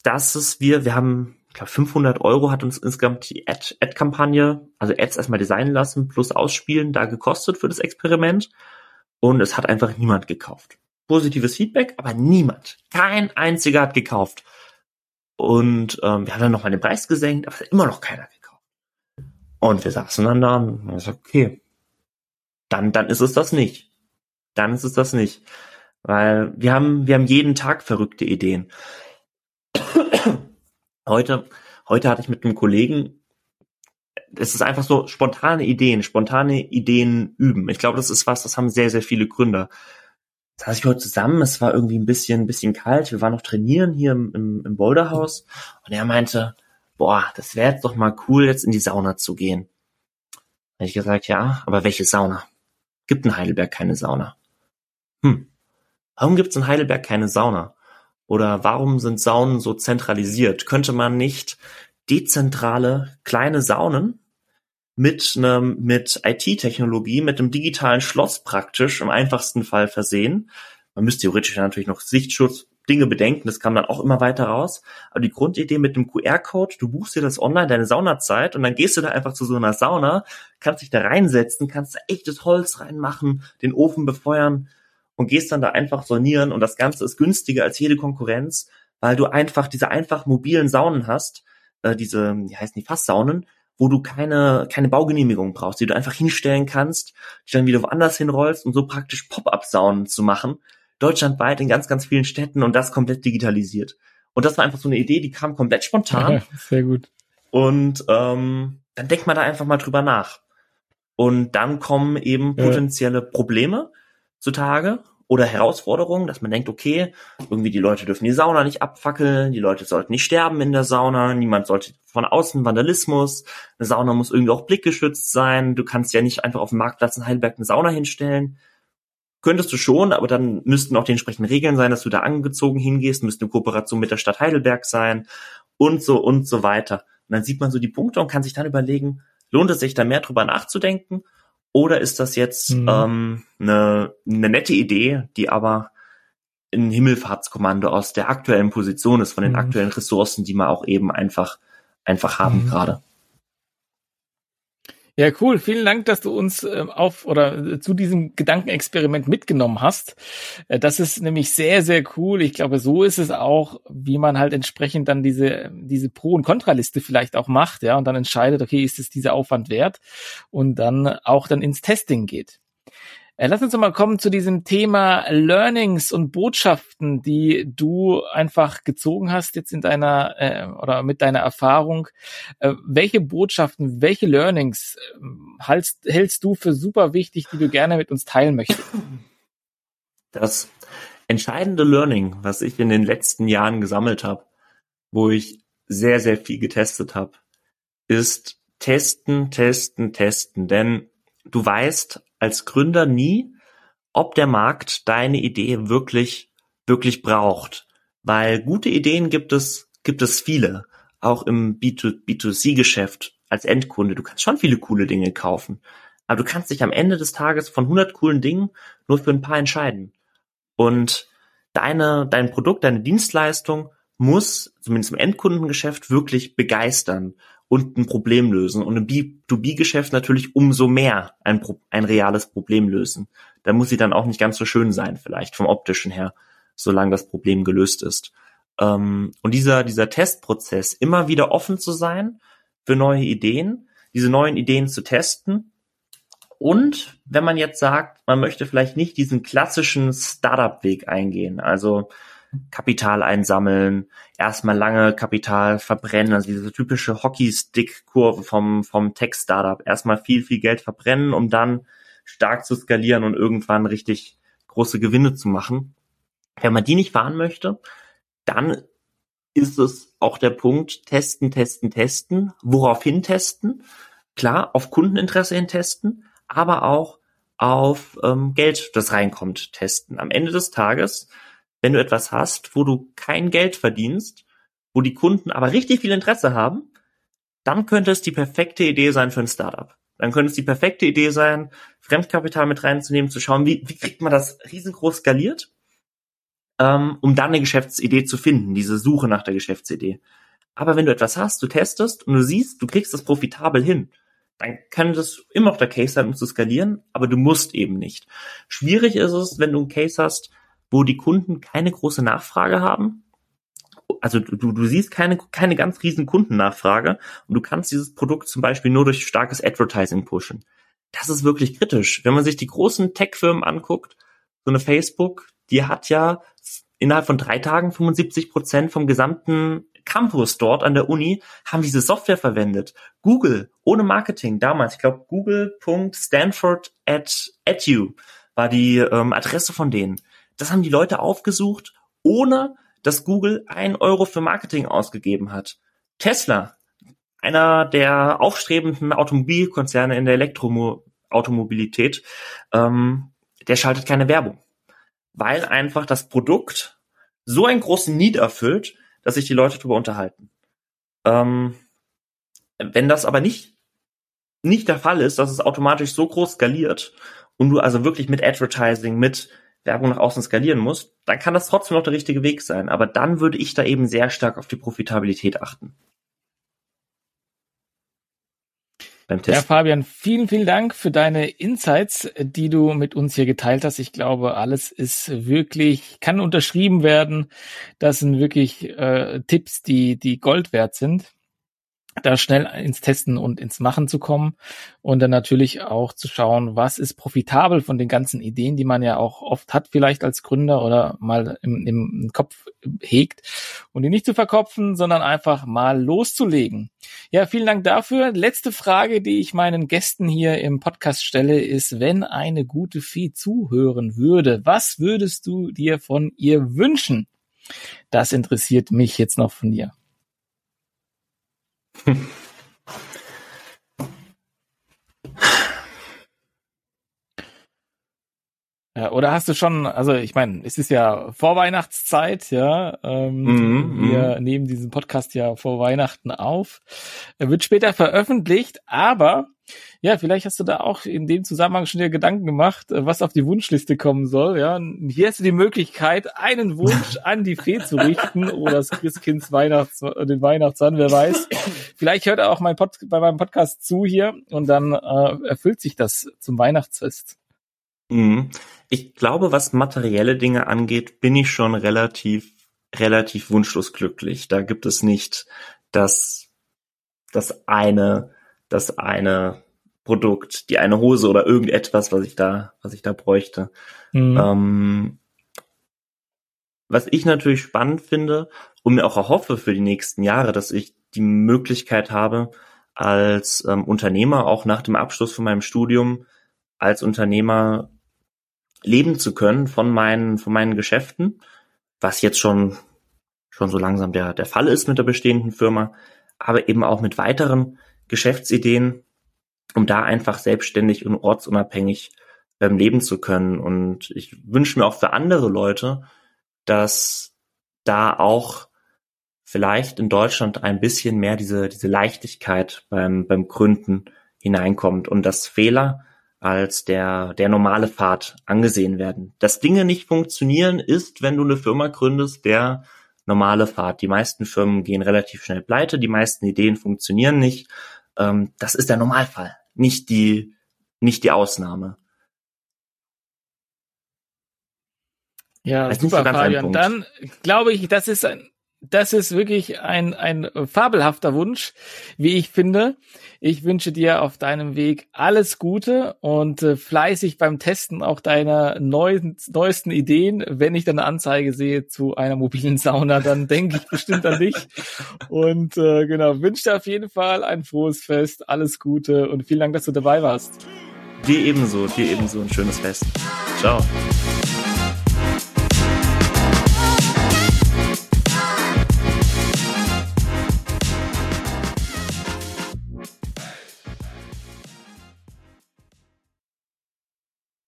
S3: dass es wir, wir haben, ich glaube, 500 Euro hat uns insgesamt die Ad-Kampagne, Ad also Ads erstmal designen lassen plus ausspielen, da gekostet für das Experiment. Und es hat einfach niemand gekauft. Positives Feedback, aber niemand, kein einziger hat gekauft. Und ähm, wir haben dann noch mal den Preis gesenkt, aber immer noch keiner gekauft. Und wir saßen dann da und haben gesagt, okay, dann, dann ist es das nicht. Dann ist es das nicht. Weil wir haben, wir haben jeden Tag verrückte Ideen. heute, heute hatte ich mit einem Kollegen, es ist einfach so spontane Ideen, spontane Ideen üben. Ich glaube, das ist was, das haben sehr, sehr viele Gründer saß ich heute zusammen, es war irgendwie ein bisschen, ein bisschen kalt, wir waren noch trainieren hier im, im, im Boulderhaus und er meinte, boah, das wäre jetzt doch mal cool, jetzt in die Sauna zu gehen. Da ich gesagt, ja, aber welche Sauna? Gibt in Heidelberg keine Sauna. Hm, warum gibt's in Heidelberg keine Sauna? Oder warum sind Saunen so zentralisiert? Könnte man nicht dezentrale kleine Saunen mit einem mit IT-Technologie, mit einem digitalen Schloss praktisch im einfachsten Fall versehen. Man müsste theoretisch natürlich noch Sichtschutz Dinge bedenken, das kam dann auch immer weiter raus. Aber die Grundidee mit dem QR-Code, du buchst dir das online, deine Saunazeit, und dann gehst du da einfach zu so einer Sauna, kannst dich da reinsetzen, kannst da echtes Holz reinmachen, den Ofen befeuern und gehst dann da einfach sonieren und das Ganze ist günstiger als jede Konkurrenz, weil du einfach diese einfach mobilen Saunen hast, äh, diese, wie heißen die, Fasssaunen, wo du keine, keine Baugenehmigung brauchst, die du einfach hinstellen kannst, die dann wieder woanders hinrollst, um so praktisch Pop-up-Saunen zu machen, deutschlandweit in ganz, ganz vielen Städten und das komplett digitalisiert. Und das war einfach so eine Idee, die kam komplett spontan. Ja, <laughs>
S2: sehr gut.
S3: Und ähm, dann denkt man da einfach mal drüber nach. Und dann kommen eben potenzielle Probleme zutage oder Herausforderungen, dass man denkt, okay, irgendwie die Leute dürfen die Sauna nicht abfackeln, die Leute sollten nicht sterben in der Sauna, niemand sollte von außen Vandalismus, eine Sauna muss irgendwie auch blickgeschützt sein, du kannst ja nicht einfach auf dem Marktplatz in Heidelberg eine Sauna hinstellen. Könntest du schon, aber dann müssten auch die entsprechenden Regeln sein, dass du da angezogen hingehst, müsste eine Kooperation mit der Stadt Heidelberg sein und so und so weiter. Und dann sieht man so die Punkte und kann sich dann überlegen, lohnt es sich da mehr drüber nachzudenken oder ist das jetzt mhm. ähm, eine, eine nette Idee, die aber ein Himmelfahrtskommando aus der aktuellen Position ist, von den mhm. aktuellen Ressourcen, die man auch eben einfach, einfach haben mhm. gerade.
S2: Ja, cool. Vielen Dank, dass du uns äh, auf oder äh, zu diesem Gedankenexperiment mitgenommen hast. Äh, das ist nämlich sehr, sehr cool. Ich glaube, so ist es auch, wie man halt entsprechend dann diese, diese Pro- und Kontraliste vielleicht auch macht, ja, und dann entscheidet, okay, ist es dieser Aufwand wert und dann auch dann ins Testing geht. Äh, lass uns mal kommen zu diesem Thema Learnings und Botschaften, die du einfach gezogen hast jetzt in deiner äh, oder mit deiner Erfahrung. Äh, welche Botschaften, welche Learnings äh, hältst, hältst du für super wichtig, die du gerne mit uns teilen möchtest?
S3: Das entscheidende Learning, was ich in den letzten Jahren gesammelt habe, wo ich sehr, sehr viel getestet habe, ist testen, testen, testen. Denn du weißt als Gründer nie, ob der Markt deine Idee wirklich, wirklich braucht. Weil gute Ideen gibt es, gibt es viele. Auch im B2, c als Endkunde. Du kannst schon viele coole Dinge kaufen. Aber du kannst dich am Ende des Tages von 100 coolen Dingen nur für ein paar entscheiden. Und deine, dein Produkt, deine Dienstleistung muss, zumindest im Endkundengeschäft, wirklich begeistern und ein Problem lösen. Und im B2B-Geschäft natürlich umso mehr ein, ein reales Problem lösen. Da muss sie dann auch nicht ganz so schön sein, vielleicht vom optischen her, solange das Problem gelöst ist. Ähm, und dieser, dieser Testprozess, immer wieder offen zu sein für neue Ideen, diese neuen Ideen zu testen. Und wenn man jetzt sagt, man möchte vielleicht nicht diesen klassischen Startup-Weg eingehen, also Kapital einsammeln, erstmal lange Kapital verbrennen, also diese typische Hockey-Stick-Kurve vom, vom Tech-Startup. Erstmal viel, viel Geld verbrennen, um dann stark zu skalieren und irgendwann richtig große Gewinne zu machen. Wenn man die nicht fahren möchte, dann ist es auch der Punkt, testen, testen, testen, woraufhin testen. Klar, auf Kundeninteresse hin testen, aber auch auf ähm, Geld, das reinkommt, testen. Am Ende des Tages wenn du etwas hast, wo du kein Geld verdienst, wo die Kunden aber richtig viel Interesse haben, dann könnte es die perfekte Idee sein für ein Startup. Dann könnte es die perfekte Idee sein, Fremdkapital mit reinzunehmen, zu schauen, wie, wie kriegt man das riesengroß skaliert, ähm, um dann eine Geschäftsidee zu finden, diese Suche nach der Geschäftsidee. Aber wenn du etwas hast, du testest und du siehst, du kriegst das profitabel hin, dann kann das immer noch der Case sein, um zu skalieren, aber du musst eben nicht. Schwierig ist es, wenn du einen Case hast, wo die Kunden keine große Nachfrage haben. Also du, du siehst keine, keine ganz riesen Kundennachfrage und du kannst dieses Produkt zum Beispiel nur durch starkes Advertising pushen. Das ist wirklich kritisch. Wenn man sich die großen Tech-Firmen anguckt, so eine Facebook, die hat ja innerhalb von drei Tagen 75 Prozent vom gesamten Campus dort an der Uni haben diese Software verwendet. Google, ohne Marketing, damals, ich glaube, google.stanford war die ähm, Adresse von denen. Das haben die Leute aufgesucht, ohne dass Google ein Euro für Marketing ausgegeben hat. Tesla, einer der aufstrebenden Automobilkonzerne in der Elektroautomobilität, ähm, der schaltet keine Werbung, weil einfach das Produkt so einen großen Need erfüllt, dass sich die Leute darüber unterhalten. Ähm, wenn das aber nicht nicht der Fall ist, dass es automatisch so groß skaliert und du also wirklich mit Advertising, mit Werbung nach außen skalieren muss, dann kann das trotzdem noch der richtige Weg sein. Aber dann würde ich da eben sehr stark auf die Profitabilität achten.
S2: Ja, Fabian, vielen, vielen Dank für deine Insights, die du mit uns hier geteilt hast. Ich glaube, alles ist wirklich, kann unterschrieben werden. Das sind wirklich äh, Tipps, die, die Gold wert sind da schnell ins Testen und ins Machen zu kommen und dann natürlich auch zu schauen, was ist profitabel von den ganzen Ideen, die man ja auch oft hat vielleicht als Gründer oder mal im, im Kopf hegt und die nicht zu verkopfen, sondern einfach mal loszulegen. Ja, vielen Dank dafür. Letzte Frage, die ich meinen Gästen hier im Podcast stelle, ist, wenn eine gute Fee zuhören würde, was würdest du dir von ihr wünschen? Das interessiert mich jetzt noch von dir. Ja, oder hast du schon, also ich meine, es ist ja Vorweihnachtszeit, ja. Ähm, mm, wir mm. nehmen diesen Podcast ja vor Weihnachten auf. Er wird später veröffentlicht, aber ja, vielleicht hast du da auch in dem Zusammenhang schon dir Gedanken gemacht, äh, was auf die Wunschliste kommen soll. Ja, hier hast du die Möglichkeit, einen Wunsch an die Fee zu richten <laughs> oder das Christkinds Weihnachts, den Weihnachtsmann, wer weiß. Vielleicht hört er auch mein Pod, bei meinem Podcast zu hier und dann äh, erfüllt sich das zum Weihnachtsfest.
S3: Mhm. Ich glaube, was materielle Dinge angeht, bin ich schon relativ, relativ wunschlos glücklich. Da gibt es nicht das, das eine, das eine Produkt, die eine Hose oder irgendetwas, was ich da, was ich da bräuchte. Mhm. Ähm, was ich natürlich spannend finde und mir auch erhoffe für die nächsten Jahre, dass ich die Möglichkeit habe, als ähm, Unternehmer auch nach dem Abschluss von meinem Studium als Unternehmer leben zu können von meinen, von meinen Geschäften, was jetzt schon, schon so langsam der, der Fall ist mit der bestehenden Firma, aber eben auch mit weiteren Geschäftsideen, um da einfach selbstständig und ortsunabhängig ähm, leben zu können. Und ich wünsche mir auch für andere Leute, dass da auch vielleicht in Deutschland ein bisschen mehr diese, diese Leichtigkeit beim, beim Gründen hineinkommt und dass Fehler als der, der normale Pfad angesehen werden. Dass Dinge nicht funktionieren, ist, wenn du eine Firma gründest, der normale Pfad. Die meisten Firmen gehen relativ schnell pleite, die meisten Ideen funktionieren nicht. Ähm, das ist der Normalfall, nicht die, nicht die Ausnahme.
S2: Ja, das super, Fabian. Dann glaube ich, das ist ein, das ist wirklich ein, ein fabelhafter Wunsch, wie ich finde. Ich wünsche dir auf deinem Weg alles Gute und äh, fleißig beim Testen auch deiner neuen, neuesten Ideen. Wenn ich dann eine Anzeige sehe zu einer mobilen Sauna, dann denke ich bestimmt an dich. Und äh, genau, wünsche dir auf jeden Fall ein frohes Fest, alles Gute und vielen Dank, dass du dabei warst.
S3: Dir ebenso, dir ebenso ein schönes Fest. Ciao.